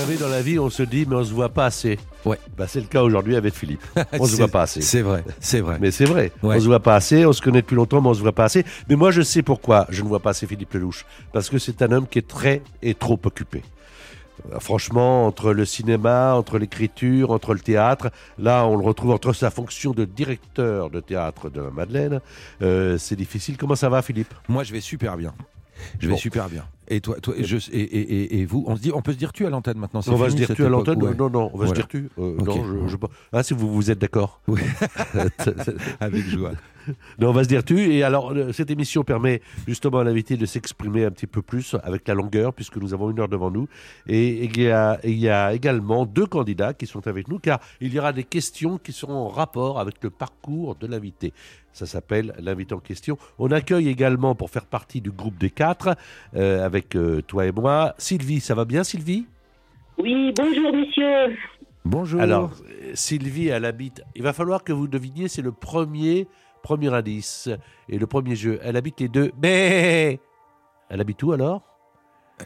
Savez, dans la vie, on se dit, mais on se voit pas assez. Ouais. Bah, c'est le cas aujourd'hui avec Philippe. On se voit pas assez. C'est vrai, c'est vrai. Mais c'est vrai. Ouais. On se voit pas assez. On se connaît depuis longtemps, mais on se voit pas assez. Mais moi, je sais pourquoi je ne vois pas assez Philippe Lelouch. Parce que c'est un homme qui est très et trop occupé. Euh, Franchement, entre le cinéma, entre l'écriture, entre le théâtre, là, on le retrouve entre sa fonction de directeur de théâtre de la Madeleine. euh, c'est difficile. Comment ça va, Philippe? Moi, je vais super bien. Je vais Bon. super bien. Et toi, toi, je, et, et, et, vous, on se dit, on peut se dire tu à l'antenne maintenant. On va fini, se dire tu à l'antenne ouais. Non, non, on va Voilà. se dire tu. Euh. Non, je, je- Ah, si vous, vous êtes d'accord. Oui. Avec joie. Non, on va se dire tu. Et alors, euh, cette émission permet justement à l'invité de s'exprimer un petit peu plus avec la longueur, puisque nous avons une heure devant nous. Et il y a, il y a également deux candidats qui sont avec nous, car il y aura des questions qui seront en rapport avec le parcours de l'invité. Ça s'appelle l'invité en question. On accueille également, pour faire partie du groupe des quatre, euh, avec euh, toi et moi, Sylvie. Ça va bien, Sylvie? Oui, bonjour messieurs. Bonjour. Alors, Sylvie, elle habite. Il va falloir que vous deviniez, c'est le premier, premier indice et le premier jeu. Elle habite les deux. Mais elle habite où alors?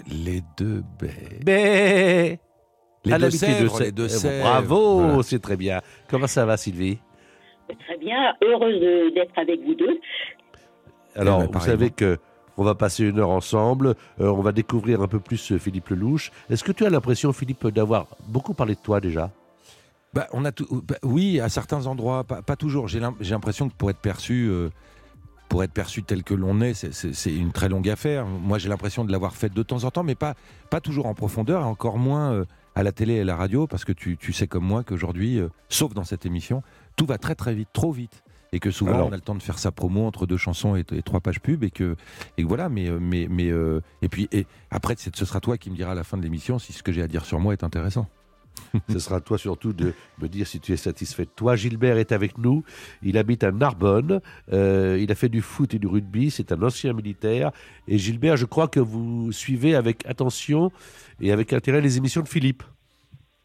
Les deux baies. Mais Les elle deux habite sèvres, Sè- les deux Eh, sèvres. Bravo, Voilà. c'est très bien. Comment ça va, Sylvie? Très bien, heureuse d'être avec vous deux. Alors, ben, vous savez que on va passer une heure ensemble. euh, on va découvrir un peu plus euh, Philippe Lelouch. Est-ce que tu as l'impression, Philippe, d'avoir beaucoup parlé de toi déjà? Bah, on a tout, bah, oui, à certains endroits, pas, toujours. J'ai l'im- j'ai l'impression que pour être perçu, euh, pour être perçu tel que l'on est, c'est- une très longue affaire. Moi, j'ai l'impression de l'avoir fait de temps en temps, mais pas, toujours en profondeur, et encore moins à la télé et à la radio, parce que tu, sais comme moi qu'aujourd'hui, sauf dans cette émission, tout va très très vite, trop vite. Et que souvent, Alors- on a le temps de faire sa promo entre deux chansons et, et trois pages pub, et que, et que voilà, mais, euh, mais, mais euh, et puis, et après, ce sera toi qui me diras à la fin de l'émission si ce que j'ai à dire sur moi est intéressant. Ce sera toi surtout de me dire si tu es satisfait de toi. Gilbert est avec nous. Il habite à Narbonne. Euh, il a fait du foot et du rugby. C'est un ancien militaire. Et Gilbert, je crois que vous suivez avec attention et avec intérêt les émissions de Philippe.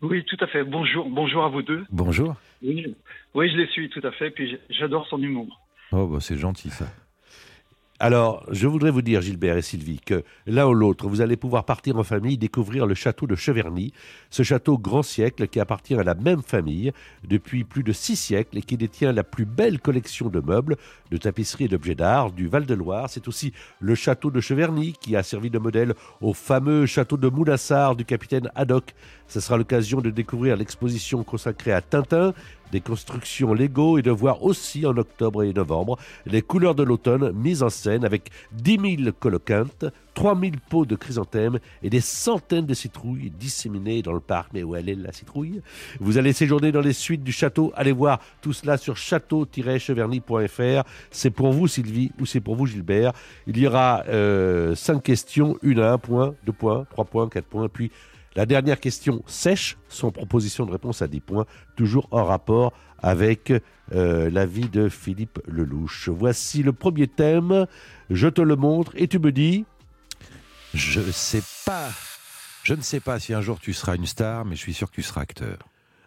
Oui, tout à fait. Bonjour, bonjour à vous deux. Bonjour. Oui, oui je les suis tout à fait. Puis j'adore son humour. Oh, bah, c'est gentil ça. Alors, je voudrais vous dire, Gilbert et Sylvie, que l'un ou l'autre, vous allez pouvoir partir en famille découvrir le château de Cheverny, ce château grand siècle qui appartient à la même famille depuis plus de six siècles et qui détient la plus belle collection de meubles, de tapisseries et d'objets d'art du Val-de-Loire. C'est aussi le château de Cheverny qui a servi de modèle au fameux château de Mounassar du capitaine Haddock. Ce sera l'occasion de découvrir l'exposition consacrée à Tintin, des constructions Lego et de voir aussi en octobre et novembre les couleurs de l'automne mises en scène avec 10 000 coloquintes, 3 000 pots de chrysanthèmes et des centaines de citrouilles disséminées dans le parc. Mais où est la citrouille? Vous allez séjourner dans les suites du château. Allez voir tout cela sur château-cheverny.fr. C'est pour vous Sylvie ou c'est pour vous Gilbert. Il y aura 5 questions, une à 1 point, 2 points, 3 points, 4 points, puis la dernière question sèche, sans proposition de réponse à 10 points, toujours en rapport avec euh, la vie de Philippe Lelouch. Voici le premier thème, je te le montre et tu me dis... Je sais pas. Je ne sais pas si un jour tu seras une star, mais je suis sûr que tu seras acteur.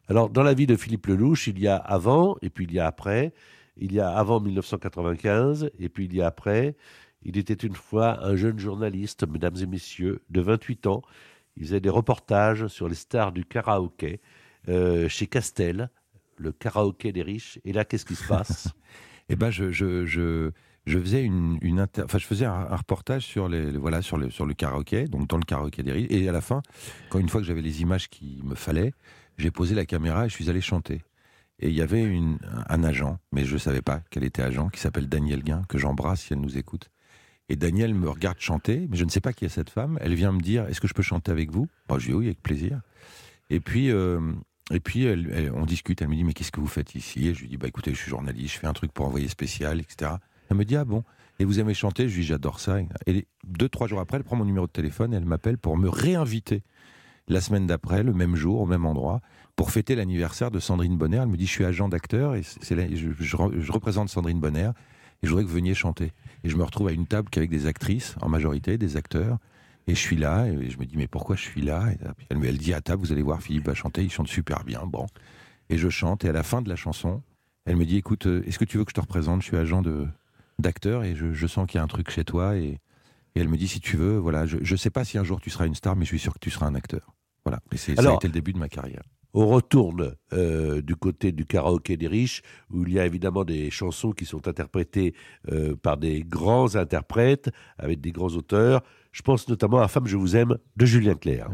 Alors, dans la vie de Philippe Lelouch, il y a avant et puis il y a après. Il y a avant 1995 et puis il y a après. Il était une fois un jeune journaliste, mesdames et messieurs, de 28 ans. Il faisait des reportages sur les stars du karaoké euh, chez Castel, le karaoké des riches. Et là, qu'est-ce qui se passe? Eh ben, je, faisais un, reportage sur le, karaoké, donc dans le karaoké des riches. Et à la fin, quand une fois que j'avais les images qu'il me fallait, j'ai posé la caméra et je suis allé chanter. Et il y avait un agent, mais je ne savais pas qu'elle était agent, qui s'appelle Daniel Guin, que j'embrasse si elle nous écoute. Et Daniel me regarde chanter, mais je ne sais pas qui est cette femme. Elle vient me dire Est-ce que je peux chanter avec vous? Bah, Je dis oui, avec plaisir. Et puis, euh, et puis on discute. Elle me dit Mais qu'est-ce que vous faites ici? Et je lui dis Bah écoutez, je suis journaliste, je fais un truc pour envoyer spécial, etc. Elle me dit Ah bon? Et vous aimez chanter? Je lui dis J'adore ça. Et deux, trois jours après, elle prend mon numéro de téléphone et elle m'appelle pour me réinviter la semaine d'après, le même jour, au même endroit, pour fêter l'anniversaire de Sandrine Bonner. Elle me dit Je suis agent d'acteur et je représente Sandrine Bonner et je voudrais que vous veniez chanter. Et je me retrouve à une table qu'avec des actrices, en majorité, des acteurs. Et je suis là, et je me dis, mais pourquoi je suis là? Et puis elle, me- elle dit à table, vous allez voir, Philippe va chanter, il chante super bien. Bon. Et je chante, et à la fin de la chanson, elle me dit, écoute, euh, est-ce que tu veux que je te représente? Je suis agent de d'acteur, et je, je sens qu'il y a un truc chez toi. Et, et elle me dit, si tu veux, voilà, je ne sais pas si un jour tu seras une star, mais je suis sûr que tu seras un acteur. Voilà. Et c'est, ça a Alors- été le début de ma carrière. On retourne euh, du côté du karaoké des riches, où il y a évidemment des chansons qui sont interprétées euh, par des grands interprètes, avec des grands auteurs. Je pense notamment à Femme, je vous aime de Julien Clerc.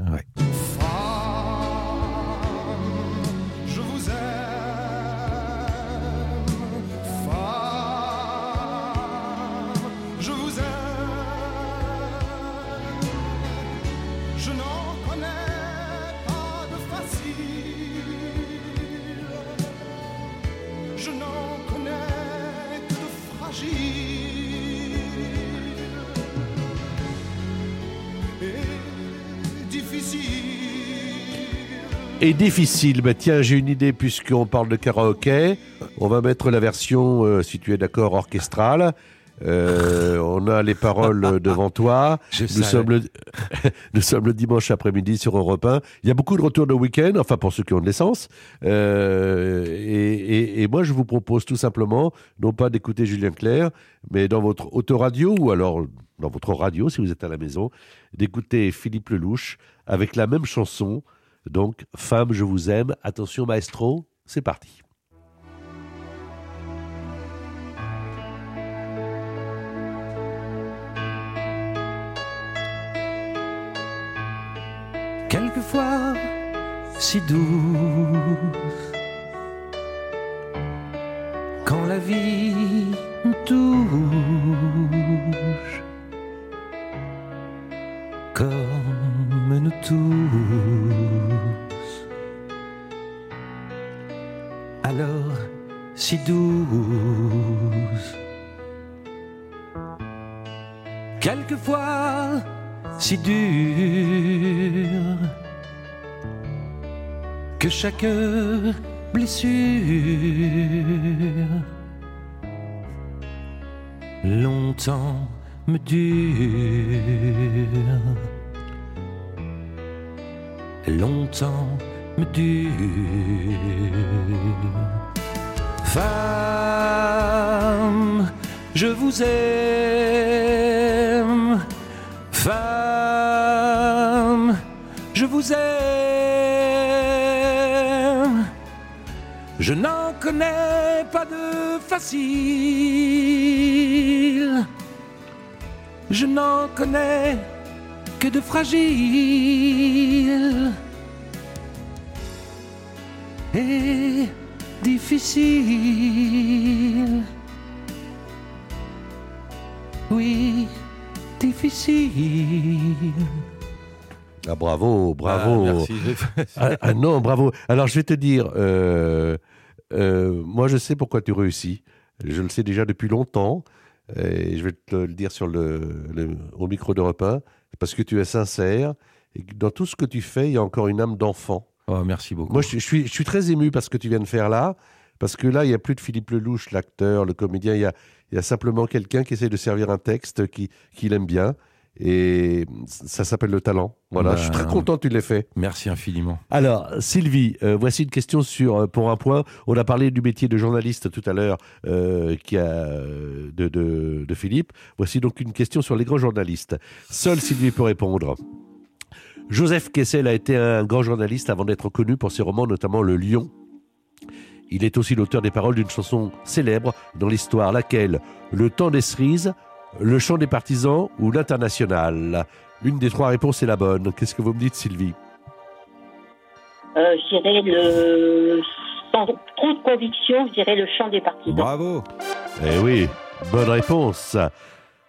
Et difficile, bah tiens, j'ai une idée puisqu'on parle de karaoké. On va mettre la version, euh, si tu es d'accord, orchestrale. Euh, on a les paroles devant toi. Je Nous savais. sommes, le... Nous sommes le dimanche après-midi sur Europe 1. Il y a beaucoup de retours de week-end, enfin pour ceux qui ont de l'essence. Euh, et, et- et moi, je vous propose tout simplement, non pas d'écouter Julien Clerc, mais dans votre autoradio ou alors dans votre radio, si vous êtes à la maison, d'écouter Philippe Lelouch avec la même chanson. Donc, Femme, je vous aime. Attention, maestro, c'est parti. quelquefois si douce. Quand la vie nous touche, comme nous tous, alors si douce. Quelquefois si dur que chaque blessure longtemps me dure, longtemps me dure. Femme, je vous aime. Femme, je vous aime. Je n'en connais pas de facile. Je n'en connais que de fragile et difficile. Oui, difficile. Ah, bravo, bravo. Ah, merci. Ah, ah non, bravo. Alors, je vais te dire, euh, euh, moi, je sais pourquoi tu réussis. Je le sais déjà depuis longtemps. Et je vais te le dire sur le, le- au micro de repas. Parce que tu es sincère. Et que dans tout ce que tu fais, il y a encore une âme d'enfant. Oh, merci beaucoup. Moi, je, je suis, je suis très ému par ce que tu viens de faire là. Parce que là, il n'y a plus de Philippe Lelouch, l'acteur, le comédien. Il y a, il y a simplement quelqu'un qui essaie de servir un texte qui- qu'il aime bien. Et ça s'appelle le talent. Voilà, Ben, je suis très content que tu l'aies fait. Merci infiniment. Alors, Sylvie, euh, voici une question sur euh, pour un point. On a parlé du métier de journaliste tout à l'heure, euh, qui a euh, de, de, de Philippe. Voici donc une question sur les grands journalistes. Seule Sylvie peut répondre. Joseph Kessel a été un grand journaliste avant d'être connu pour ses romans, notamment Le Lion. Il est aussi l'auteur des paroles d'une chanson célèbre dans l'histoire, laquelle? Le temps des cerises, Le chant des partisans ou l'International? Une des trois réponses est la bonne. Qu'est-ce que vous me dites, Sylvie? Euh, je dirais le. Sans trop de conviction, je dirais le chant des partisans. Bravo. Eh oui, bonne réponse.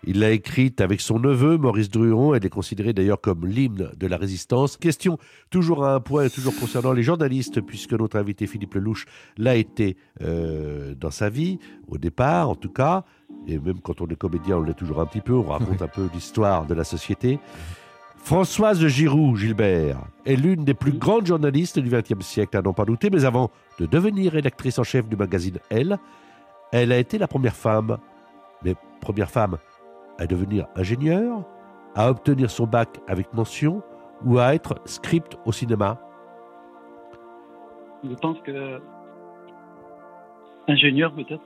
Il l'a écrite avec son neveu, Maurice Druon. Elle est considérée d'ailleurs comme l'hymne de la résistance. Question toujours à un point, toujours concernant les journalistes, puisque notre invité Philippe Lelouch l'a été euh, dans sa vie, au départ en tout cas. Et même quand on est comédien, on l'est toujours un petit peu. On raconte un peu l'histoire de la société. Françoise Giroud, Gilbert, est l'une des plus grandes journalistes du XXe siècle, à n'en pas douter, mais avant de devenir rédactrice en chef du magazine Elle, elle a été la première femme, mais première femme à devenir ingénieure, à obtenir son bac avec mention ou à être script au cinéma? Je pense que. Ingénieur, peut-être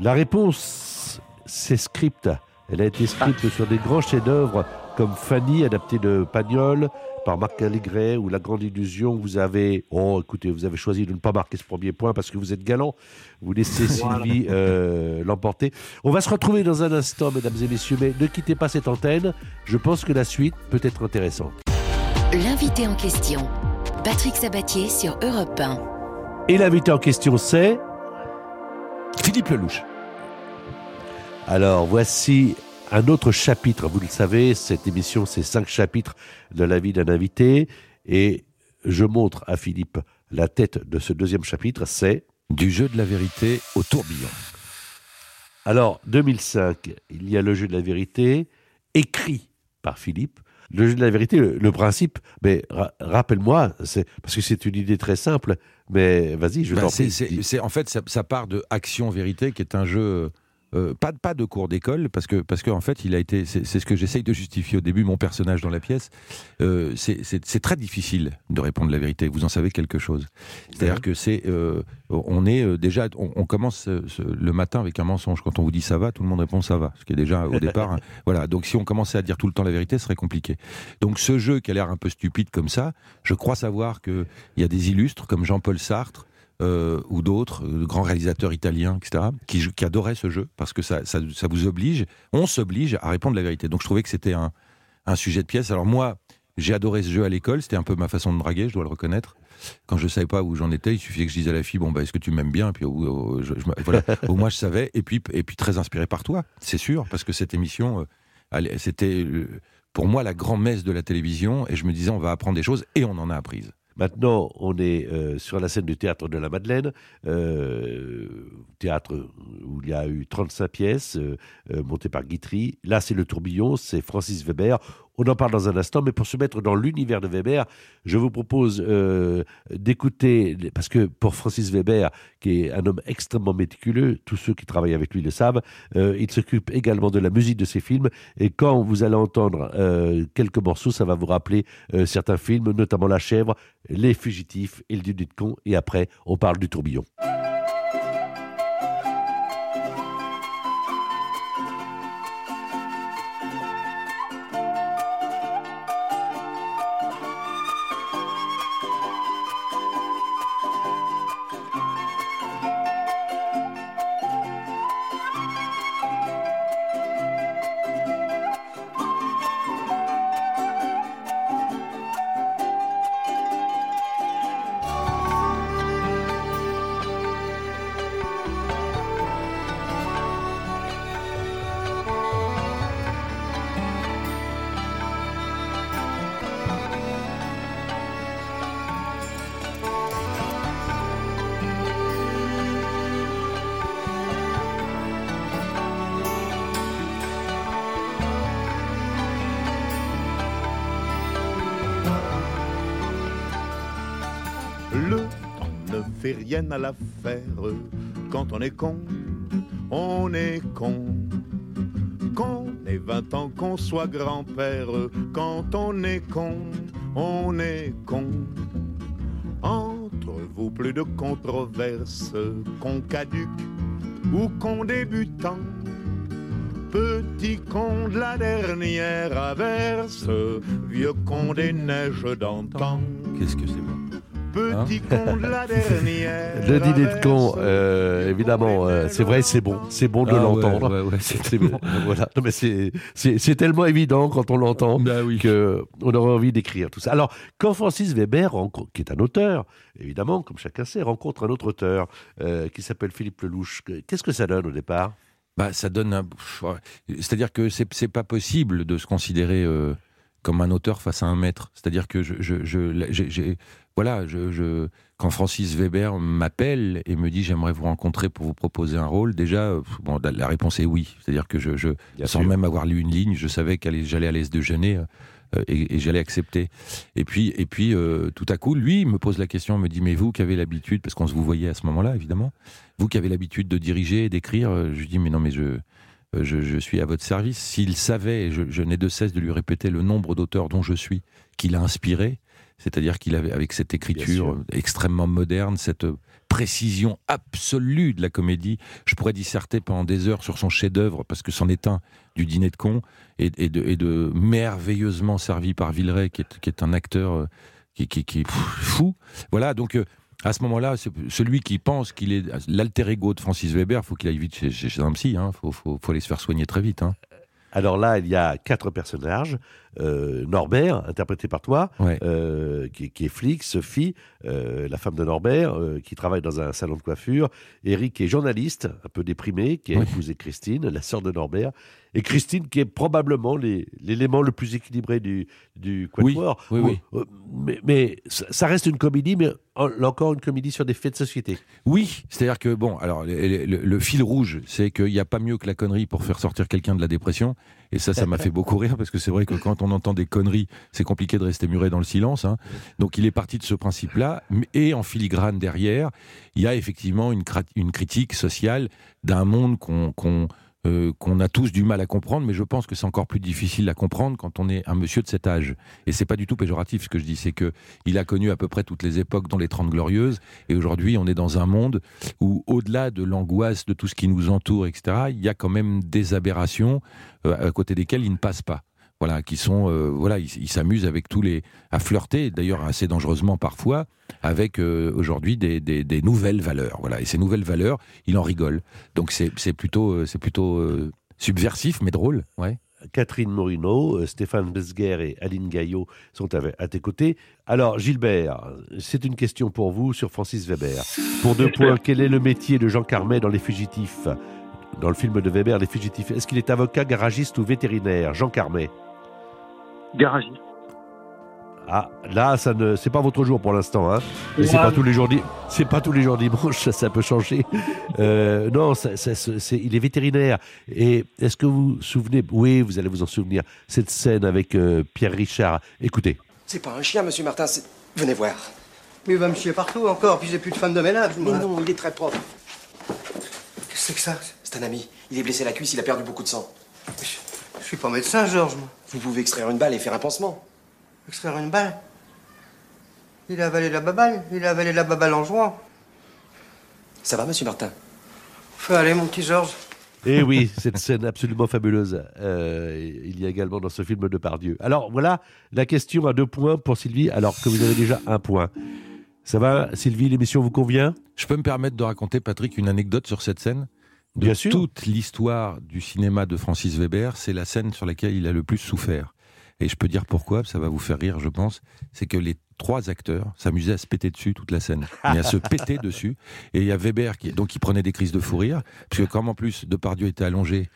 La réponse, c'est script. Elle a été script sur des grands chefs-d'œuvre comme Fanny, adapté de Pagnol, par Marc Allegret, ou La Grande Illusion. Vous avez, oh, écoutez, vous avez choisi de ne pas marquer ce premier point parce que vous êtes galant. Vous laissez Sylvie euh, l'emporter. On va se retrouver dans un instant, mesdames et messieurs, mais ne quittez pas cette antenne. Je pense que la suite peut être intéressante. L'invité en question, Patrick Sabatier sur Europe 1. Et l'invité en question, c'est Philippe Lelouch. Alors, voici un autre chapitre. Vous le savez, cette émission, c'est cinq chapitres de la vie d'un invité. Et je montre à Philippe la tête de ce deuxième chapitre, c'est... Du jeu de la vérité au tourbillon. Alors, 2005, il y a le jeu de la vérité, écrit par Philippe. Le jeu de la vérité, le, le principe, mais ra- rappelle-moi, parce que c'est une idée très simple, mais vas-y, je Bah, t'en c'est- prie. en fait, ça, ça part de Action Vérité, qui est un jeu. Euh, pas, de- pas de cours d'école, parce que parce qu'en fait, il a été. C'est ce que j'essaye de justifier au début, mon personnage dans la pièce. Euh, c'est- très difficile de répondre la vérité. Vous en savez quelque chose. C'est-à-dire que c'est. euh, on est déjà. On, on commence ce- le matin avec un mensonge. Quand on vous dit ça va, tout le monde répond ça va. Ce qui est déjà au départ. hein. voilà. Donc si on commençait à dire tout le temps la vérité, ce serait compliqué. Donc ce jeu qui a l'air un peu stupide comme ça, je crois savoir qu'il y a des illustres comme Jean-Paul Sartre euh, ou d'autres, euh, grands réalisateurs italiens, etc., qui, qui adoraient ce jeu parce que ça, ça, ça vous oblige, on s'oblige à répondre la vérité. Donc je trouvais que c'était un, un sujet de pièce. Alors moi, j'ai adoré ce jeu à l'école, c'était un peu ma façon de draguer, je dois le reconnaître. Quand je savais pas où j'en étais, il suffisait que je dise à la fille, bon, bah, est-ce que tu m'aimes bien? Et puis, au, au- je- je- voilà, au moins, je savais. Et puis, et puis, très inspiré par toi, c'est sûr, parce que cette émission, euh, c'était euh, pour moi la grand-messe de la télévision. Et je me disais, on va apprendre des choses, et on en a apprises. Maintenant, on est euh, sur la scène du théâtre de la Madeleine, euh, théâtre où il y a eu 35 pièces euh, montées par Guitry. Là, c'est le tourbillon, c'est Francis Weber. On en parle dans un instant, mais pour se mettre dans l'univers de Weber, je vous propose euh, d'écouter, parce que pour Francis Weber, qui est un homme extrêmement méticuleux, tous ceux qui travaillent avec lui le savent, euh, il s'occupe également de la musique de ses films. Et quand vous allez entendre euh, quelques morceaux, ça va vous rappeler certains films, notamment La Chèvre, Les Fugitifs et Le Dîner de con. Et après, on parle du tourbillon. Rien à l'affaire. Quand on est con, on est con. Qu'on ait 20 ans, qu'on soit grand-père. Quand on est con, on est con. Entre vous, plus de controverses. Con caduc ou con débutant. Petit con de la dernière averse. Vieux con des neiges d'antan. Qu'est-ce que Petit con de la dernière. Le dîner de con, euh, évidemment, euh, c'est vrai, c'est bon, c'est bon de Ah l'entendre. ouais, ouais, c'est C'est- bon. voilà. Non, mais c'est, tellement évident quand on l'entend Bah oui. que on aurait envie d'écrire tout ça. Alors, quand Francis Weber, qui est un auteur, évidemment, comme chacun sait, rencontre un autre auteur euh, qui s'appelle Philippe Lelouch, que- qu'est-ce que ça donne au départ? Bah, ça donne un. C'est-à-dire que c'est c'est pas possible de se considérer euh, comme un auteur face à un maître. C'est-à-dire que je, voilà, je, je- quand Francis Weber m'appelle et me dit j'aimerais vous rencontrer pour vous proposer un rôle, déjà, bon, la- réponse est oui. C'est-à-dire que je, je sans sûr. même avoir lu une ligne, je savais qu'allais j'allais à de Genève euh, et, et j'allais accepter. Et puis, et puis euh, tout à coup, lui il me pose la question, me dit mais vous qui avez l'habitude, parce qu'on se vous voyait à ce moment-là évidemment, vous qui avez l'habitude de diriger et d'écrire, euh, je lui dis mais non mais je je, je suis à votre service. S'il savait, je, je n'ai de cesse de lui répéter le nombre d'auteurs dont je suis, qu'il a inspiré, c'est-à-dire qu'il avait, avec cette écriture euh, extrêmement moderne, cette euh, précision absolue de la comédie, je pourrais disserter pendant des heures sur son chef-d'œuvre, parce que c'en est un du dîner de con, et, et de, et de merveilleusement servi par Villeray, qui est, qui est un acteur euh, qui, qui, qui est pff, fou. Voilà, donc euh, à ce moment-là, celui qui pense qu'il est l'alter ego de Francis Weber, faut qu'il aille vite chez, un psy, faut, faut, faut aller se faire soigner très vite. Hein. Alors là, il y a quatre personnages. Euh, Norbert, interprété par toi, Ouais. euh, qui, qui est flic, Sophie, euh, la femme de Norbert, qui travaille dans un salon de coiffure, Eric qui est journaliste, un peu déprimé, qui a Oui. épousé Christine, la sœur de Norbert, et Christine qui est probablement l'élément le plus équilibré du, du quatuor. Oui, oui, Euh, Mais, mais ça reste une comédie, mais encore une comédie sur des faits de société. Oui, c'est-à-dire que bon, alors le, le- le fil rouge, c'est qu'il n'y a pas mieux que la connerie pour faire sortir quelqu'un de la dépression. Et ça, ça m'a fait beaucoup rire parce que c'est vrai que quand on entend des conneries, c'est compliqué de rester muré dans le silence. hein. Donc il est parti de ce principe-là. Et en filigrane derrière, il y a effectivement une, critique sociale d'un monde qu'on qu'on euh, qu'on a tous du mal à comprendre, mais je pense que c'est encore plus difficile à comprendre quand on est un monsieur de cet âge. Et c'est pas du tout péjoratif ce que je dis, c'est que il a connu à peu près toutes les époques, dont les Trente Glorieuses, et aujourd'hui on est dans un monde où, au-delà de l'angoisse de tout ce qui nous entoure, etc., il y a quand même des aberrations euh, à côté desquelles il ne passe pas. Voilà, qui sont, euh, voilà, il, il s'amuse avec tous les, à flirter, d'ailleurs assez dangereusement parfois, avec euh, aujourd'hui des, des- des nouvelles valeurs. Voilà, et ces nouvelles valeurs, il en rigole. Donc c'est c'est plutôt, c'est plutôt euh, subversif, mais drôle. Ouais. Catherine Morino, Stéphane Besguer et Aline Gaillot sont à, à tes côtés. Alors, Gilbert, c'est une question pour vous sur Francis Weber. Pour deux points, quel est le métier de Jean Carmet dans Les Fugitifs? Dans le film de Weber, Les Fugitifs. Est-ce qu'il est avocat, garagiste ou vétérinaire? Jean Carmet. Garagiste. Ah, là, ça ne, c'est pas votre jour pour l'instant, hein. Mais c'est pas tous les jours, di- c'est pas tous les jours dimanche, ça, ça peut changer. Euh, non, ça- ça- c'est, il est vétérinaire. Et est-ce que vous vous souvenez, oui, vous allez vous en souvenir, cette scène avec euh, Pierre Richard. Écoutez. C'est pas un chien, monsieur Martin, c'est... Venez voir. Mais il va me chier partout encore, puis j'ai plus de femme de ménage. Mais moi. non, il est très propre. Qu'est-ce que c'est que ça? C'est un ami. Il est blessé à la cuisse, il a perdu beaucoup de sang. je, je suis pas médecin, Georges, moi. Vous pouvez extraire une balle et faire un pansement. Extraire une balle. Il a avalé la baballe, il a avalé la baballe en jouant. Ça va, monsieur Martin? Fais aller, mon petit Georges. Et Eh oui, cette scène absolument fabuleuse. euh, il y a également dans ce film de Pardieu. Alors voilà la question à deux points pour Sylvie, alors que vous avez déjà un point. Ça va, Sylvie, l'émission vous convient? Je peux me permettre de raconter, Patrick, une anecdote sur cette scène? De toute l'histoire du cinéma de Francis Weber, c'est la scène sur laquelle il a le plus souffert. Et je peux dire pourquoi, ça va vous faire rire, je pense. C'est que les trois acteurs s'amusaient à se péter dessus toute la scène, mais à se péter dessus. Et il y a Weber qui, donc, qui prenait des crises de fou rire, parce que comme en plus Depardieu était allongé,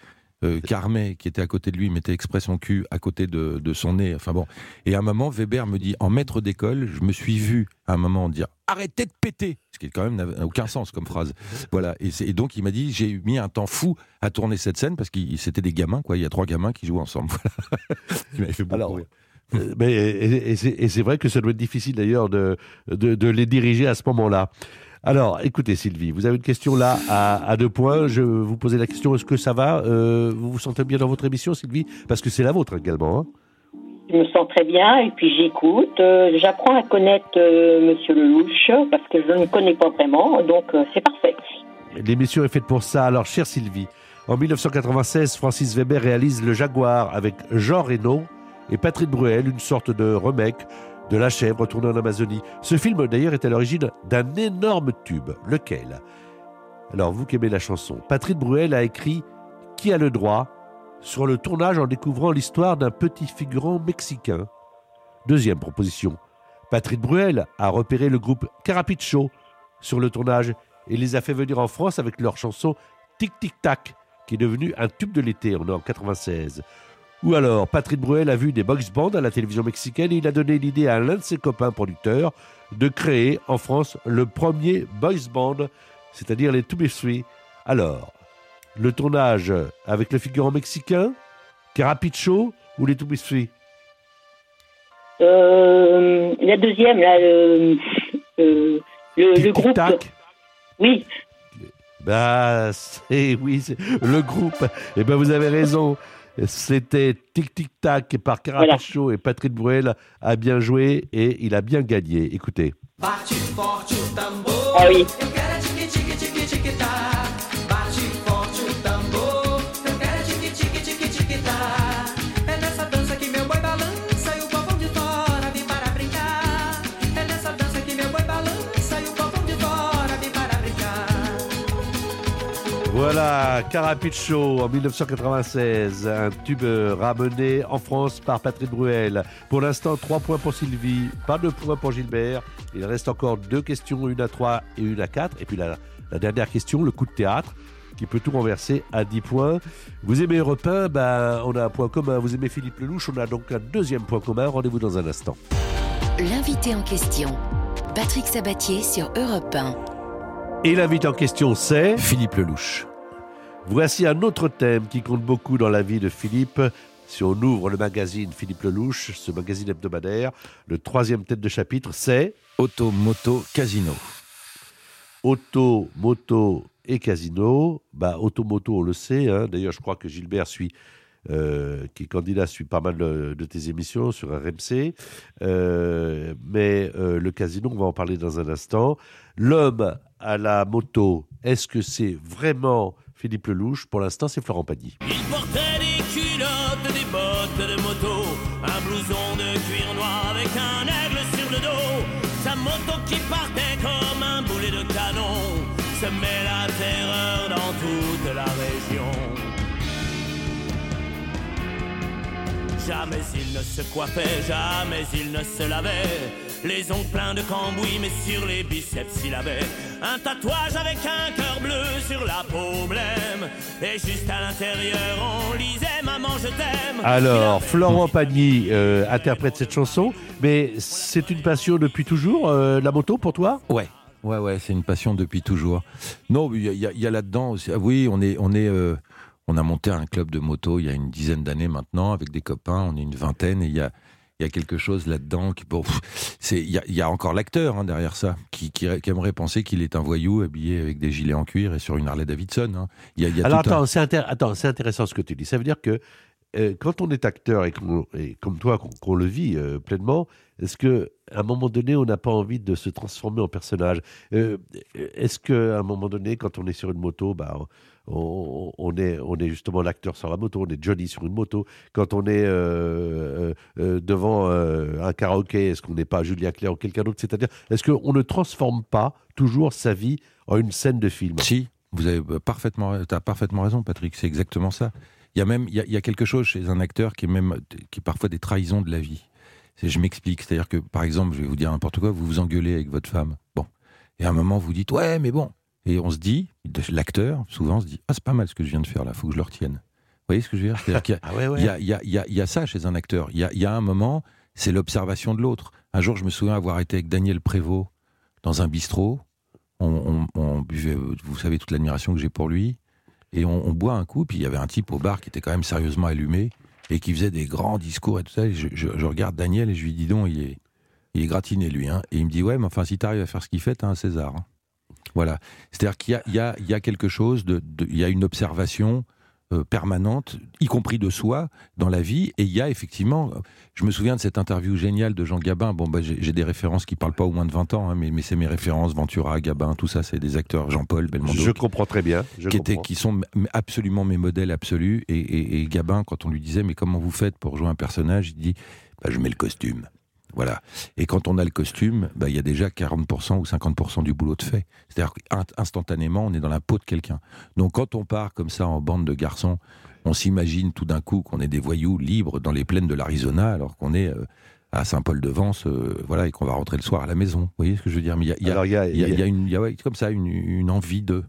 euh, Carmet, qui était à côté de lui, mettait exprès son cul à côté de, de son nez. Enfin bon. Et à un moment, Weber me dit, en maître d'école, je me suis vu à un moment dire arrêtez de péter, ce qui quand même n'a aucun sens comme phrase. Voilà. Et, donc il m'a dit, j'ai mis un temps fou à tourner cette scène parce que c'était des gamins, quoi. Il y a trois gamins qui jouent ensemble. Voilà. Fait Alors, rire. Euh, mais, et, c'est- et c'est vrai que ça doit être difficile d'ailleurs de, de, de les diriger à ce moment-là. Alors, écoutez Sylvie, vous avez une question là à, à deux points. Je vais vous posais la question, est-ce que ça va? Euh, Vous vous sentez bien dans votre émission Sylvie? Parce que c'est la vôtre également. hein. Je me sens très bien et puis j'écoute. Euh, J'apprends à connaître euh, Monsieur Lelouch parce que je ne le connais pas vraiment, donc euh, c'est parfait. L'émission est faite pour ça. Alors, chère Sylvie, en 1996, Francis Weber réalise Le Jaguar avec Jean Reno et Patrick Bruel, une sorte de remake de La chèvre tournée en Amazonie. Ce film, d'ailleurs, est à l'origine d'un énorme tube. Lequel? Alors, vous qui aimez la chanson, Patrick Bruel a écrit Qui a le droit? sur le tournage en découvrant l'histoire d'un petit figurant mexicain. Deuxième proposition. Patrick Bruel a repéré le groupe Carapicho sur le tournage et les a fait venir en France avec leur chanson Tic Tic Tac, qui est devenu un tube de l'été, en 96. Ou alors, Patrick Bruel a vu des boys bands à la télévision mexicaine et il a donné l'idée à l'un de ses copains producteurs de créer en France le premier boys band, c'est-à-dire les Tube Three. Alors, le tournage avec le figurant mexicain, Carapicho ou les Tube Three Euh, la deuxième, là, le, euh, le, le groupe. Oui, Bah, c'est oui, c'est le groupe. Eh ben, vous avez raison. C'était Tic Tic Tac par Carapacho et Patrick Bruel a bien joué et il a bien gagné. Écoutez. Ah oui. Voilà, Carapicho en 1996, un tube ramené en France par Patrick Bruel. Pour l'instant, 3 points pour Sylvie, pas de points pour Gilbert. Il reste encore deux questions, une à 3 et une à 4. Et puis la, la dernière question, le coup de théâtre, qui peut tout renverser à 10 points. Vous aimez Europe 1, ben, on a un point commun. Vous aimez Philippe Lelouch, on a donc un deuxième point commun. Rendez-vous dans un instant. L'invité en question, Patrick Sabatier sur Europe 1. Et l'invité en question, c'est? Philippe Lelouch. Voici un autre thème qui compte beaucoup dans la vie de Philippe. Si on ouvre le magazine Philippe Lelouch, ce magazine hebdomadaire, le troisième tête de chapitre, c'est Auto, moto, casino. Auto, moto et casino. Bah, auto, moto, on le sait. hein. D'ailleurs, je crois que Gilbert suit, euh, qui est candidat, suit pas mal de, de tes émissions sur RMC. Euh, mais euh, le casino, on va en parler dans un instant. L'homme à la moto, est-ce que c'est vraiment Philippe Lelouch Pour l'instant, c'est Florent Pagny. Il portait des culottes, des bottes de moto, un blouson de cuir noir avec un aigle sur le dos. Sa moto qui partait comme un boulet de canon, semait la terreur Jamais il ne se coiffait, jamais il ne se lavait. Les ongles pleins de cambouis, mais sur les biceps il avait un tatouage avec un cœur bleu sur la peau blême. Et juste à l'intérieur, on lisait Maman, je t'aime. Alors, Florent Pagny euh, interprète cette chanson, mais c'est une passion depuis toujours, euh, la moto, pour toi? Ouais. Ouais, ouais, c'est une passion depuis toujours. Non, il y a, il y a- il y a là-dedans aussi. ah Oui, on est, on est, euh, on a monté un club de moto il y a une dizaine d'années maintenant avec des copains. On est une vingtaine et il y a, il y a quelque chose là-dedans qui, bon, c'est, il y a, il y a encore l'acteur hein, derrière ça qui, qui, qui aimerait penser qu'il est un voyou habillé avec des gilets en cuir et sur une Harley Davidson. hein. Y a, y a Alors tout un- attends, c'est intér- attends, c'est intéressant ce que tu dis. Ça veut dire que euh, quand on est acteur et, comme toi, qu'on qu'on le vit euh, pleinement, est-ce que à un moment donné, on n'a pas envie de se transformer en personnage? Euh, Est-ce que à un moment donné, quand on est sur une moto, bah, on, est, on est justement l'acteur sur la moto, on est Johnny sur une moto. Quand on est euh, euh, euh, devant un karaoké, est-ce qu'on n'est pas Julien Clerc ou quelqu'un d'autre? C'est-à-dire, est-ce qu'on ne transforme pas toujours sa vie en une scène de film? Si, vous avez parfaitement, as parfaitement raison, Patrick. C'est exactement ça. Il y a même, il y quelque chose chez un acteur qui est même, qui est parfois des trahisons de la vie. Je m'explique. C'est-à-dire que, par exemple, je vais vous dire n'importe quoi, vous vous engueulez avec votre femme. Bon. Et à un moment, vous dites, ouais, mais bon. Et on se dit, l'acteur, souvent, se dit, ah, c'est pas mal ce que je viens de faire là, faut que je le retienne. Vous voyez ce que je veux dire? C'est-à-dire qu'il y a- Ah ouais, ouais. il y a, il y a- il y a- il y a ça chez un acteur. Il y a, il un moment, c'est l'observation de l'autre. Un jour, je me souviens avoir été avec Daniel Prévost dans un bistrot. On, on- on buvait, vous savez, toute l'admiration que j'ai pour lui. Et on, on boit un coup, puis il y avait un type au bar qui était quand même sérieusement allumé et qui faisait des grands discours et tout ça. Et je, je- je regarde Daniel et je lui dis donc, il est, il est gratiné lui. Hein. Et il me dit, ouais, mais enfin, si tu arrives à faire ce qu'il fait, t'as un César. hein. Voilà. C'est-à-dire qu'il y a, y, y quelque chose, de, de- il y a une observation euh, permanente, y compris de soi, dans la vie. Et il y a effectivement, je me souviens de cette interview géniale de Jean Gabin. Bon, bah, j'ai des références qui parlent pas au moins de 20 ans, hein, mais, mais c'est mes références, Ventura, Gabin, tout ça, c'est des acteurs, Jean-Paul Belmondo. Je comprends très bien. Je qui, étaient, qui sont absolument mes modèles absolus. Et, et- et Gabin, quand on lui disait, mais comment vous faites pour jouer un personnage Il dit, bah, je mets le costume. Voilà. Et quand on a le costume, bah, il y a déjà 40% ou 50% du boulot de fait. C'est-à-dire qu'instantanément, on est dans la peau de quelqu'un. Donc quand on part comme ça en bande de garçons, on s'imagine tout d'un coup qu'on est des voyous libres dans les plaines de l'Arizona, alors qu'on est euh, à Saint-Paul-de-Vence, euh, voilà, et qu'on va rentrer le soir à la maison. Vous voyez ce que je veux dire? Mais il y a, y y y une, ouais, comme ça une, une envie de.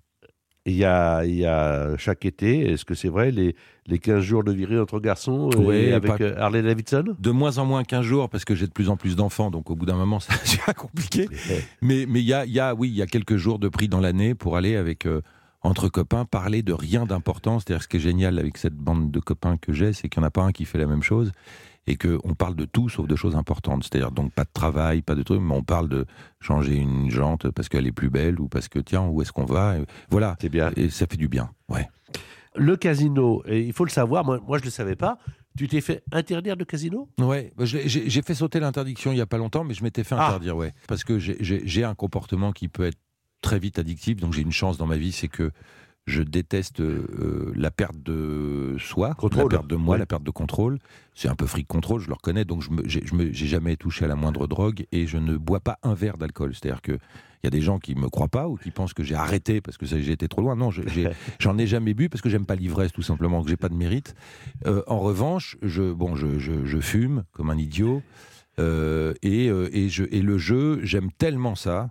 Il y a, il y a chaque été, est-ce que c'est vrai, les, les 15 jours de virée entre garçons avec pas- euh, Harley Davidson? De moins en moins qu'un jour, parce que j'ai de plus en plus d'enfants, donc au bout d'un moment, ça devient compliqué. Mais mais il y a, y a, oui, il y a quelques jours de prix dans l'année pour aller avec euh, entre copains parler de rien d'important. C'est-à-dire ce qui est génial avec cette bande de copains que j'ai, c'est qu'il n'y en a pas un qui fait la même chose et que on parle de tout sauf de choses importantes. C'est-à-dire donc pas de travail, pas de trucs, mais on parle de changer une jante parce qu'elle est plus belle ou parce que tiens où est-ce qu'on va. Et voilà. C'est bien. Et ça fait du bien. Ouais. Le casino, et il faut le savoir, moi, moi je ne le savais pas, tu t'es fait interdire de casino? Ouais, bah, j'ai fait sauter l'interdiction il y a pas longtemps, mais je m'étais fait Ah. interdire, ouais, parce que j'ai un comportement qui peut être très vite addictif. Donc j'ai une chance dans ma vie, c'est que je déteste euh, la perte de soi, Contrôle. la perte de moi, Ouais. la perte de contrôle. C'est un peu fric contrôle, je le reconnais. Donc je j'ai jamais touché à la moindre drogue et je ne bois pas un verre d'alcool. C'est-à-dire que il y a des gens qui me croient pas ou qui pensent que j'ai arrêté parce que j'ai été trop loin. Non, j'en ai jamais bu parce que j'aime pas l'ivresse tout simplement, que j'ai pas de mérite. Euh, en revanche, je, bon, je, je- je fume comme un idiot euh, et, et, je, et le jeu, j'aime tellement ça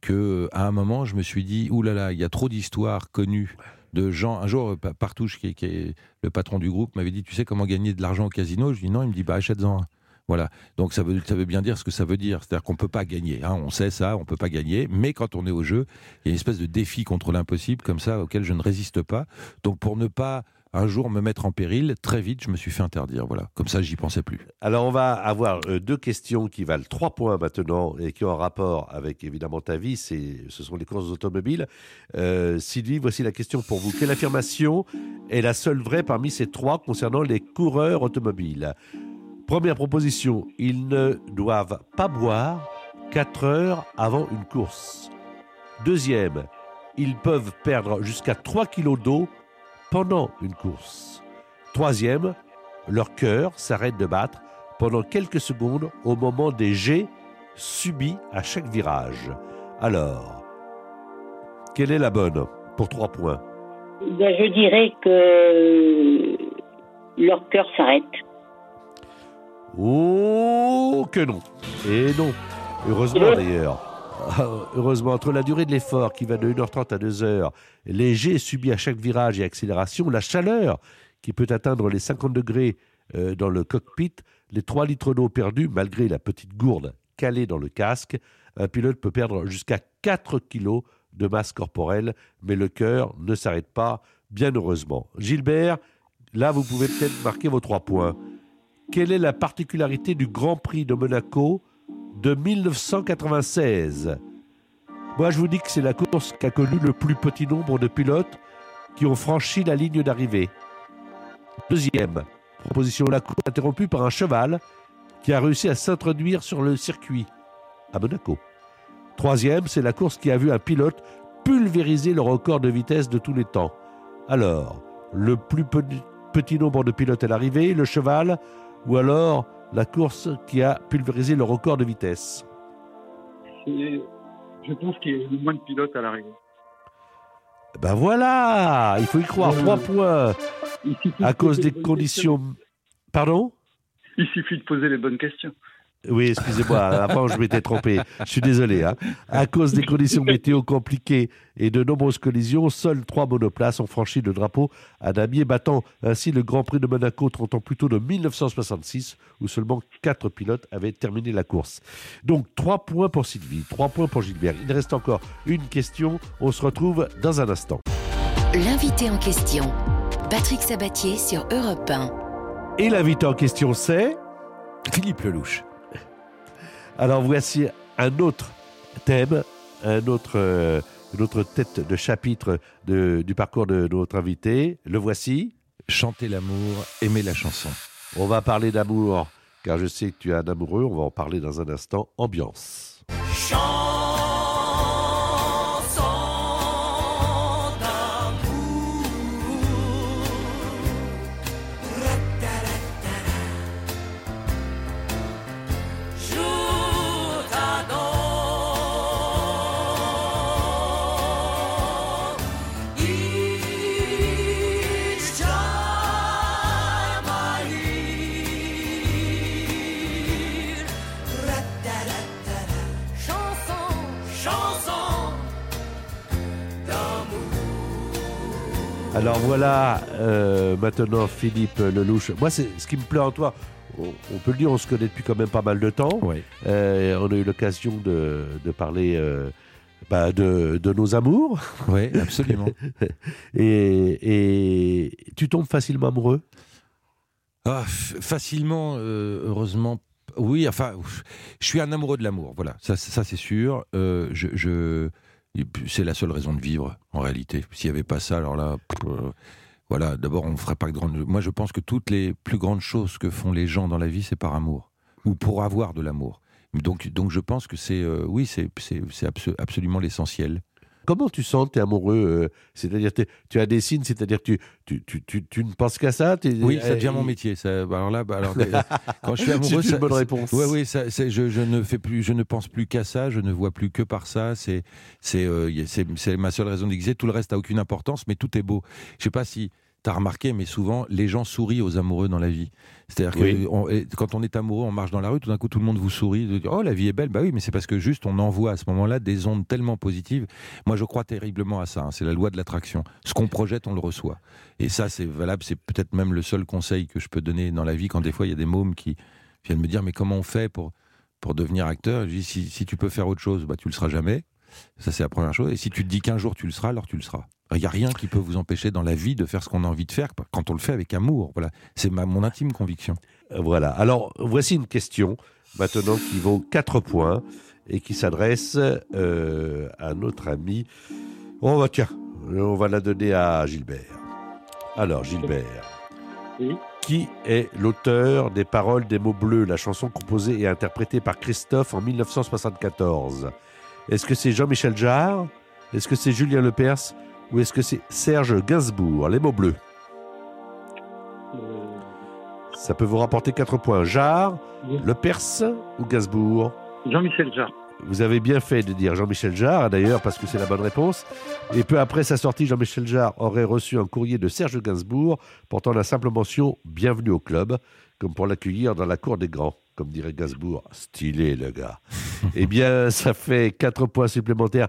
que à un moment, je me suis dit, oulala, là là, il y a trop d'histoires connues de gens. Un jour, Pa- Partouche, qui est, le patron du groupe, m'avait dit, tu sais comment gagner de l'argent au casino? Je dis non, il me dit, bah achète-en un. Voilà. Donc ça veut, ça veut bien dire ce que ça veut dire. C'est-à-dire qu'on peut pas gagner. hein. On sait ça, on peut pas gagner. Mais quand on est au jeu, il y a une espèce de défi contre l'impossible comme ça auquel je ne résiste pas. Donc pour ne pas un jour me mettre en péril, très vite, je me suis fait interdire. Voilà. Comme ça, j'y pensais plus. Alors, on va avoir euh, deux questions qui valent trois points maintenant et qui ont un rapport avec évidemment ta vie. C'est, ce sont les courses automobiles. Euh, Sylvie, voici la question pour vous. Quelle affirmation est la seule vraie parmi ces trois concernant les coureurs automobiles? Première proposition ils ne doivent pas boire 4 heures avant une course. Deuxième, ils peuvent perdre jusqu'à 3 kilos d'eau pendant une course. Troisième, leur cœur s'arrête de battre pendant quelques secondes au moment des jets subis à chaque virage. Alors, quelle est la bonne pour trois points? Ben, je dirais que leur cœur s'arrête. Oh que non Et non Heureusement d'ailleurs. Ah, Heureusement, entre la durée de l'effort qui va de 1h30 à 2h, les jets subis à chaque virage et accélération, la chaleur qui peut atteindre les 50 degrés euh, dans le cockpit, les 3 litres d'eau perdus malgré la petite gourde calée dans le casque, un pilote peut perdre jusqu'à 4 kilos de masse corporelle, mais le cœur ne s'arrête pas, bien heureusement. Gilbert, là vous pouvez peut-être marquer vos 3 points. Quelle est la particularité du Grand Prix de Monaco de 1996 Moi, je vous dis que c'est la course qui a connu le plus petit nombre de pilotes qui ont franchi la ligne d'arrivée. Deuxième proposition, la course interrompue par un cheval qui a réussi à s'introduire sur le circuit à Monaco. Troisième, c'est la course qui a vu un pilote pulvériser le record de vitesse de tous les temps. Alors, le plus pe- petit nombre de pilotes à l'arrivée, le cheval, ou alors la course qui a pulvérisé le record de vitesse Et je pense qu'il y a le moins de pilotes à l'arrivée. Ben voilà Il faut y croire, trois points à cause des conditions... Pardon? Il suffit de poser les bonnes questions. Oui, excusez-moi, avant je m'étais trompé. Je suis désolé. hein. À cause des conditions météo compliquées et de nombreuses collisions, seuls trois monoplaces ont franchi le drapeau à damier, battant ainsi le Grand Prix de Monaco 30 ans plus tôt de 1966, où seulement quatre pilotes avaient terminé la course. Donc trois points pour Sylvie, trois points pour Gilbert. Il reste encore une question. On se retrouve dans un instant. L'invité en question, Patrick Sabatier sur Europe 1. Et l'invité en question, c'est Philippe Lelouch. Alors voici un autre thème, un autre, euh, une autre tête de chapitre de- du parcours de notre invité. Le voici. Chanter l'amour, aimer la chanson. On va parler d'amour, car je sais que tu es un amoureux. On va en parler dans un instant. Ambiance. Alors voilà, euh, maintenant Philippe Lelouch. Moi, c'est ce qui me plaît en toi. On, on peut le dire, on se connaît depuis quand même pas mal de temps. Ouais. Euh, on a eu l'occasion de, de parler euh, bah, de, de nos amours. Oui, absolument. et, et tu tombes facilement amoureux? Ah, facilement, heureusement. Oui, enfin, je suis un amoureux de l'amour, voilà, ça, ça c'est sûr. Euh, je, c'est la seule raison de vivre, en réalité. S'il n'y avait pas ça, alors là, euh, voilà, d'abord, on ne ferait pas de grandes. Moi, je pense que toutes les plus grandes choses que font les gens dans la vie, c'est par amour, ou pour avoir de l'amour. Donc, donc, je pense que c'est, euh, oui, c'est, c'est, c'est abso- absolument l'essentiel. Comment tu sens que tu es amoureux euh, C'est-à-dire, tu as des signes, c'est-à-dire tu, tu, tu, tu, tu ne penses qu'à ça Oui, ça devient euh, mon métier. Ça, bah, alors là, bah, alors, quand je suis C'est amoureux, une ça- bonne réponse. Oui, ça, c'est- je, je ne fais plus, je ne pense plus qu'à ça. Je ne vois plus que par ça. C'est, c'est, euh, c'est, c'est ma seule raison d'exister. Tout le reste a aucune importance, mais tout est beau. Je sais pas si tu as remarqué, mais souvent les gens sourient aux amoureux dans la vie. C'est-à-dire que Oui. on- et quand on est amoureux, on marche dans la rue, tout d'un coup tout le monde vous sourit. de dire, Oh, la vie est belle. Bah oui, mais c'est parce que juste on envoie à ce moment-là des ondes tellement positives. Moi, je crois terriblement à ça. hein. C'est la loi de l'attraction. Ce qu'on projette, on le reçoit. Et ça, c'est valable. C'est peut-être même le seul conseil que je peux donner dans la vie quand des fois il y a des mômes qui viennent me dire mais comment on fait pour pour devenir acteur? Je dis si, si tu peux faire autre chose, bah tu le seras jamais. Ça c'est la première chose. Et si tu te dis qu'un jour tu le seras, alors tu le seras. Il n'y a rien qui peut vous empêcher dans la vie de faire ce qu'on a envie de faire quand on le fait avec amour. Voilà, c'est ma mon intime conviction. Euh, Voilà. Alors, voici une question maintenant qui vaut 4 points et qui s'adresse euh, à notre ami. Oh, bah, tiens, on va la donner à Gilbert. Alors, Gilbert. Oui. Qui est l'auteur des paroles des mots bleus, la chanson composée et interprétée par Christophe en 1974 Est-ce que c'est Jean-Michel Jarre? Est-ce que c'est Julien Lepers? Ou est-ce que c'est Serge Gainsbourg Les mots bleus. Ça peut vous rapporter 4 points. Jarre, Oui. Lepers ou Gainsbourg Jean-Michel Jarre. Vous avez bien fait de dire Jean-Michel Jarre, d'ailleurs, parce que c'est la bonne réponse. Et peu après sa sortie, Jean-Michel Jarre aurait reçu un courrier de Serge Gainsbourg portant la simple mention Bienvenue au club, comme pour l'accueillir dans la cour des grands, comme dirait Gainsbourg. Stylé, le gars. eh bien, ça fait 4 points supplémentaires.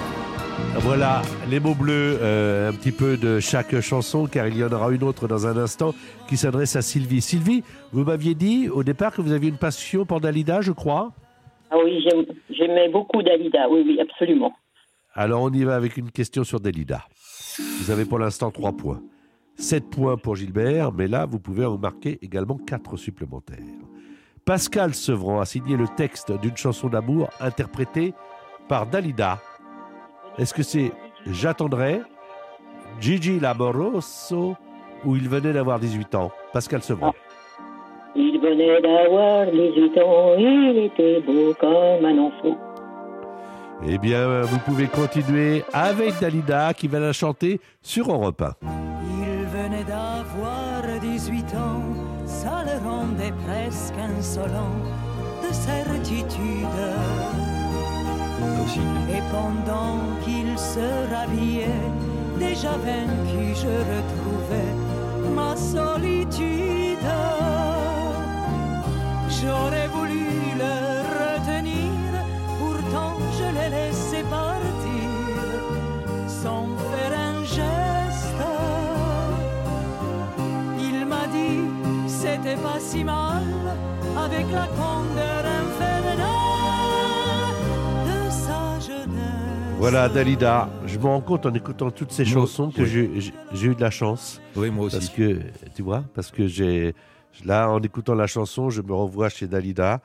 Voilà, les mots bleus, euh, un petit peu de chaque chanson, car il y en aura une autre dans un instant qui s'adresse à Sylvie. Sylvie, vous m'aviez dit au départ que vous aviez une passion pour Dalida, je crois Ah oui, j'aimais beaucoup Dalida, oui, oui, absolument. Alors on y va avec une question sur Dalida. Vous avez pour l'instant 3 points. 7 points pour Gilbert, mais là vous pouvez en marquer également 4 supplémentaires. Pascal Sevran a signé le texte d'une chanson d'amour interprétée par Dalida. Est-ce que c'est J'attendrai, Gigi Lamoroso ou il venait d'avoir 18 ans? Pascal Sevran. Il venait d'avoir 18 ans, il était beau comme un enfant. Eh bien, vous pouvez continuer avec Dalida qui va la chanter sur Europe 1. Il venait d'avoir 18 ans, ça le rendait presque insolent de certitude. Et pendant qu'il se rhabillait, déjà vaincu, je retrouvais ma solitude. J'aurais voulu le retenir, pourtant je l'ai laissé partir sans faire un geste. Il m'a dit c'était pas si mal avec la candeur infernale Voilà Dalida. Je me rends compte en écoutant toutes ces Moi- chansons que oui. j'ai- eu de la chance. Oui, moi aussi. Parce que, tu vois, parce que j'ai. Là, en écoutant la chanson, je me revois chez Dalida,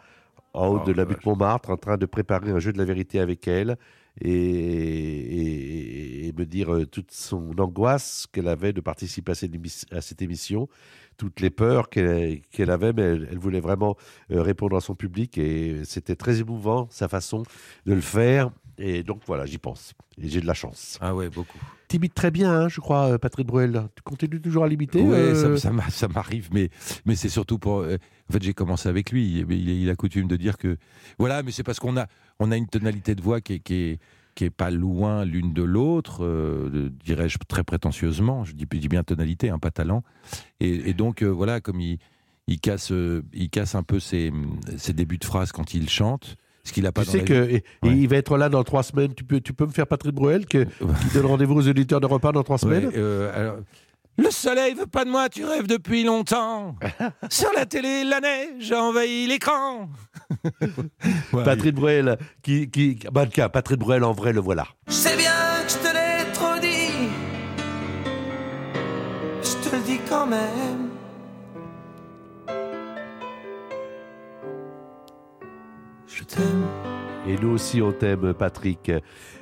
en haut Oh, de la butte Montmartre, en train de préparer un jeu de la vérité avec elle et, et- et me dire euh, toute son angoisse qu'elle avait de participer à cette, émis- à cette émission, toutes les peurs qu'elle avait, mais elle, elle voulait vraiment euh, répondre à son public et c'était très émouvant sa façon de le faire. Et donc voilà, j'y pense. Et j'ai de la chance. Ah ouais, beaucoup. T'imites très bien, hein, je crois, euh, Patrick Bruel. Tu continues toujours à l'imiter Ouais, euh, ça, ça m'a- ça m'arrive, mais, mais c'est surtout pour. euh, en fait, j'ai commencé avec lui. Il, il, il a coutume de dire que. Voilà, mais c'est parce qu'on a, on a une tonalité de voix qui est, qui est, qui est pas loin l'une de l'autre, euh, dirais-je très prétentieusement. Je dis, je dis bien tonalité, hein, pas talent. Et, et donc, euh, voilà, comme il, il, casse, euh, il casse un peu ses, ses débuts de phrases quand il chante. Ce qu'il a pas Tu dans sais la que et- il va être là dans trois semaines. Tu peux, tu peux me faire Patrick Bruel que, qui donne rendez-vous aux auditeurs de repas dans trois semaines Ouais, euh, alors, le soleil veut pas de moi, tu rêves depuis longtemps. Sur la télé, la neige envahit l'écran. Ouais, Patrick Bruel, qui, qui, bah, Patrick Bruel en vrai, le voilà. Je sais bien que je te l'ai trop dit. Je te le dis quand même. Je t'aime. Et nous aussi, on t'aime, Patrick.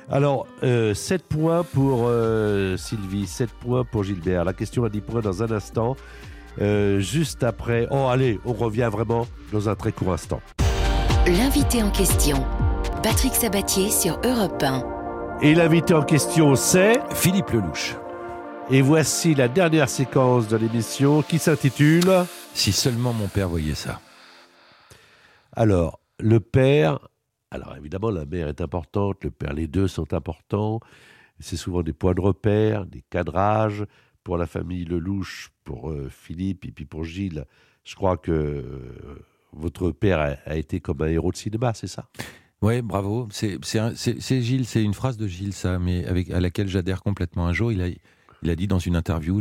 Alors, euh, 7 points pour euh, Sylvie, 7 points pour Gilbert. La question à 10 points dans un instant. Euh, juste après. Oh, allez, on revient vraiment dans un très court instant. L'invité en question, Patrick Sabatier sur Europe 1. Et l'invité en question, c'est. Philippe Lelouch. Et voici la dernière séquence de l'émission qui s'intitule. Si seulement mon père voyait ça. Alors, le père. Alors, évidemment, la mère est importante, le père, les deux sont importants. C'est souvent des points de repère, des cadrages. Pour la famille Lelouch, pour euh, Philippe et puis pour Gilles, je crois que euh, votre père a, été comme un héros de cinéma, c'est ça? Ouais, bravo. C'est Gilles, c'est une phrase de Gilles, ça, mais avec, à laquelle j'adhère complètement. Un jour, il a, il a dit dans une interview,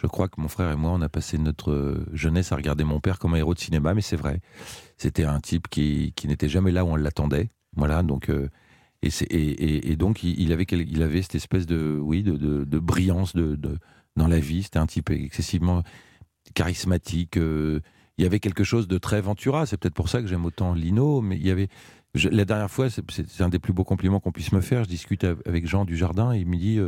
je crois que mon frère et moi, on a passé notre euh, jeunesse à regarder mon père comme un héros de cinéma, mais c'est vrai. C'était un type qui, qui n'était jamais là où on l'attendait. Voilà, donc. euh, et, et, donc, il avait, il avait cette espèce de, oui, de, de, brillance de, de- dans la vie. C'était un type excessivement charismatique. euh, il y avait quelque chose de très Ventura. C'est peut-être pour ça que j'aime autant Lino, mais il y avait. la dernière fois, c'est- un des plus beaux compliments qu'on puisse me faire. Je discute av- avec Jean du Jardin et il me dit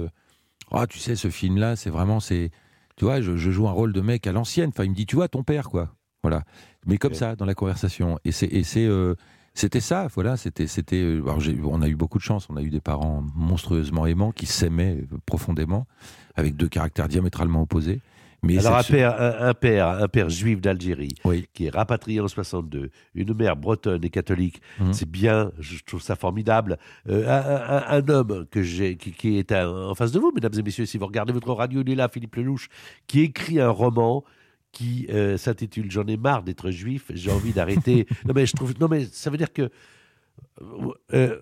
Ah, tu sais, ce film-là, c'est vraiment. c'est Tu vois, je, je joue un rôle de mec à l'ancienne. Enfin, il me dit Tu vois, ton père, quoi. Voilà. Mais comme ça, dans la conversation. Et c'est. et c'est, euh, c'était ça, voilà. C'était, c'était. euh, alors, on a eu beaucoup de chance. On a eu des parents monstrueusement aimants qui s'aimaient euh, profondément, avec deux caractères diamétralement opposés. Mais Alors, un père, un, un père, un père juif d'Algérie, Oui. qui est rapatrié en 62, une mère bretonne et catholique, Mhm. c'est bien, je trouve ça formidable. Euh, un, un- un homme que j'ai, qui, qui est en face de vous, mesdames et messieurs, si vous regardez votre radio, il est là, Philippe Lelouch, qui écrit un roman qui euh, s'intitule J'en ai marre d'être juif, j'ai envie d'arrêter. non mais je trouve, non mais ça veut dire que euh,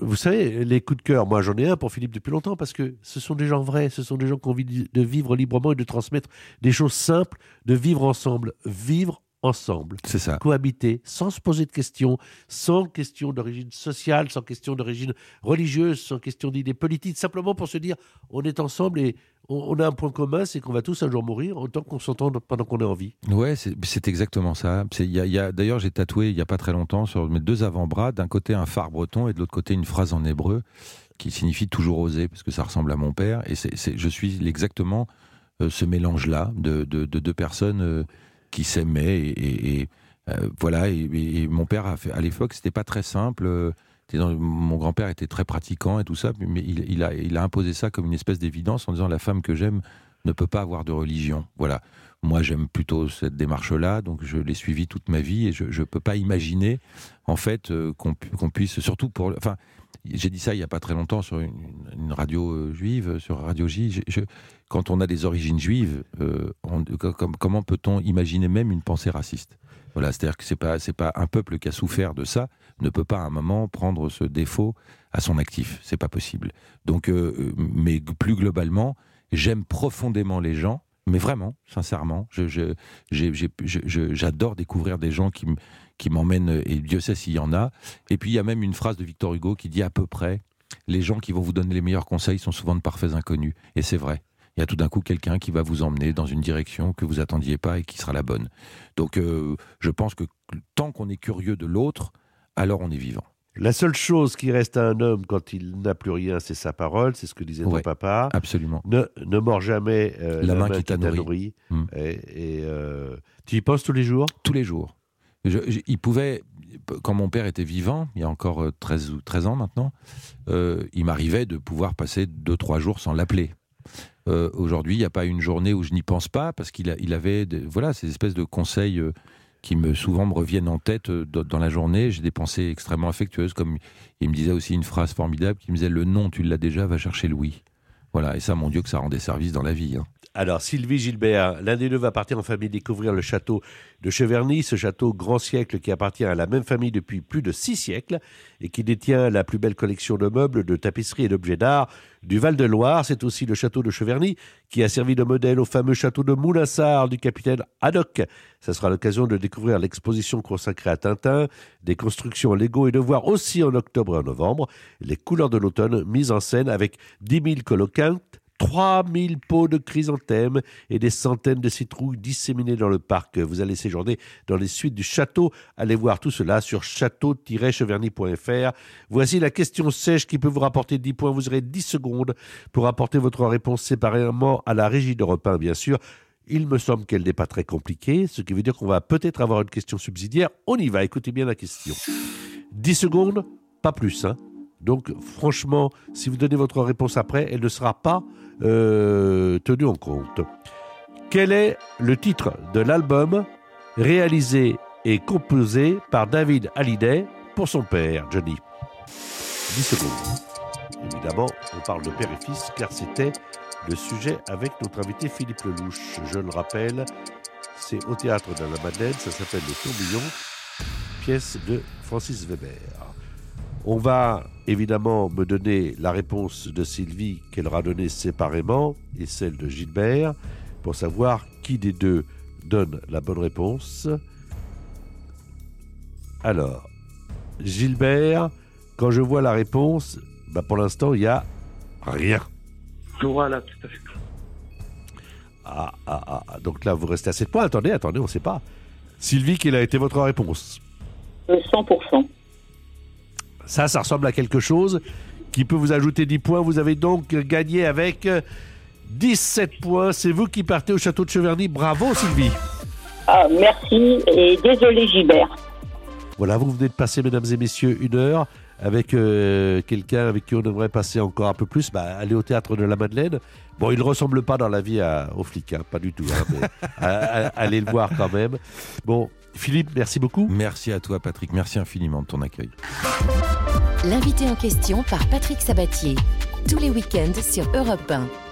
vous savez, les coups de cœur, moi j'en ai un pour Philippe depuis longtemps parce que ce sont des gens vrais, ce sont des gens qui ont envie de vivre librement et de transmettre des choses simples, de vivre ensemble, vivre ensemble, C'est ça. cohabiter sans se poser de questions, sans question d'origine sociale, sans question d'origine religieuse, sans question d'idées politiques, simplement pour se dire on est ensemble et on, a un point commun, c'est qu'on va tous un jour mourir, autant qu'on s'entende pendant qu'on est en vie. Ouais, c'est exactement ça. Y a, y a- D'ailleurs, j'ai tatoué il n'y a pas très longtemps sur mes deux avant-bras, d'un côté un phare breton et de l'autre côté une phrase en hébreu qui signifie toujours oser, parce que ça ressemble à mon père. Et c'est- je suis exactement euh, ce mélange-là de, de- de deux personnes euh, qui s'aimaient. Et, euh, voilà, et, mon père, a fait, à l'époque, c'était pas très simple. euh, mon grand-père était très pratiquant et tout ça, mais il, a, imposé ça comme une espèce d'évidence en disant la femme que j'aime ne peut pas avoir de religion. Voilà. Moi, j'aime plutôt cette démarche-là, donc je l'ai suivie toute ma vie et je ne peux pas imaginer, en fait, euh, qu'on puisse, surtout pour. Enfin, j'ai dit ça il n'y a pas très longtemps sur une, radio euh, juive, sur Radio J. Quand on a des origines juives, euh, comment peut-on imaginer même une pensée raciste? Voilà, c'est-à-dire que c'est pas pas un peuple qui a souffert de ça ne peut pas à un moment prendre ce défaut à son actif. C'est pas possible. Donc, euh, euh, mais plus globalement, j'aime profondément les gens, mais vraiment, sincèrement, j'adore découvrir des gens qui, m- qui m'emmènent, et Dieu sait s'il y en a. Et puis il y a même une phrase de Victor Hugo qui dit à peu près les gens qui vont vous donner les meilleurs conseils sont souvent de parfaits inconnus. Et c'est vrai. Il y a tout d'un coup quelqu'un qui va vous emmener dans une direction que vous attendiez pas et qui sera la bonne. Donc euh, je pense que tant qu'on est curieux de l'autre, alors on est vivant. La seule chose qui reste à un homme quand il n'a plus rien, c'est sa parole, c'est ce que disait ton papa. Absolument. Ne, ne mords jamais euh, La main qui t'a nourri. nourri. Mm. Et, et, euh, tu y penses tous les jours? Tous les jours. Il pouvait, quand mon père était vivant, il y a encore euh, 13, ou 13 ans maintenant, euh, il m'arrivait de pouvoir passer 2-3 jours sans l'appeler. Euh, Aujourd'hui, il n'y a pas une journée où je n'y pense pas, parce qu'il avait voilà, ces espèces de conseils euh, qui me, souvent me reviennent en tête euh, dans la journée. J'ai des pensées extrêmement affectueuses, comme il me disait aussi une phrase formidable qui me disait « Le nom, tu l'as déjà, va chercher Louis ». Voilà, et ça, mon Dieu, que ça rendait service dans la vie. hein. Alors, Sylvie Gilbert, l'un des deux va partir en famille découvrir le château de Cheverny, ce château grand siècle qui appartient à la même famille depuis plus de six siècles et qui détient la plus belle collection de meubles, de tapisseries et d'objets d'art du Val-de-Loire. C'est aussi le château de Cheverny qui a servi de modèle au fameux château de Moulinsart du capitaine Haddock. Ça sera l'occasion de découvrir l'exposition consacrée à Tintin, des constructions Lego et de voir aussi en octobre et en novembre les couleurs de l'automne mises en scène avec 10 000 coloquintes, 3000 pots de chrysanthèmes et des centaines de citrouilles disséminées dans le parc. Vous allez séjourner dans les suites du château. Allez voir tout cela sur château-cheverny.fr. Voici la question sèche qui peut vous rapporter 10 points. Vous aurez 10 secondes pour apporter votre réponse séparément à la régie d'Europe 1, bien sûr. Il me semble qu'elle n'est pas très compliquée, ce qui veut dire qu'on va peut-être avoir une question subsidiaire. On y va, écoutez bien la question. 10 secondes, pas plus. hein. Donc franchement, si vous donnez votre réponse après, elle ne sera pas euh, en compte. Quel est le titre de l'album réalisé et composé par David Hallyday pour son père, Johnny? 10 secondes. Évidemment, on parle de père et fils car c'était le sujet avec notre invité Philippe Lelouch. Je le rappelle, c'est au théâtre de la Madeleine, ça s'appelle Le Tourbillon, pièce de Francis Weber. On va évidemment me donner la réponse de Sylvie qu'elle aura donnée séparément et celle de Gilbert pour savoir qui des deux donne la bonne réponse. Alors, Gilbert, quand je vois la réponse, bah pour l'instant, il n'y a rien. Voilà, tout à fait. Ah, ah, ah, ah. donc là, vous restez à 7 points. Attendez, attendez, on ne sait pas. Sylvie, quelle a été votre réponse? Euh, 100%. Ça, ça ressemble à quelque chose qui peut vous ajouter 10 points. Vous avez donc gagné avec 17 points. C'est vous qui partez au château de Cheverny. Bravo, Sylvie. Ah, merci et désolé Gilbert. Voilà, vous venez de passer, mesdames et messieurs, une heure avec euh, quelqu'un avec qui on aimerait passer encore un peu plus. Bah, aller au théâtre de la Madeleine. Bon, il ne ressemble pas dans la vie à, au flic, hein, pas du tout. hein, mais à- à- allez le voir quand même. Bon, Philippe, merci beaucoup. Merci à toi, Patrick. Merci infiniment de ton accueil. L'invité en question par Patrick Sabatier. Tous les week-ends sur Europe 1.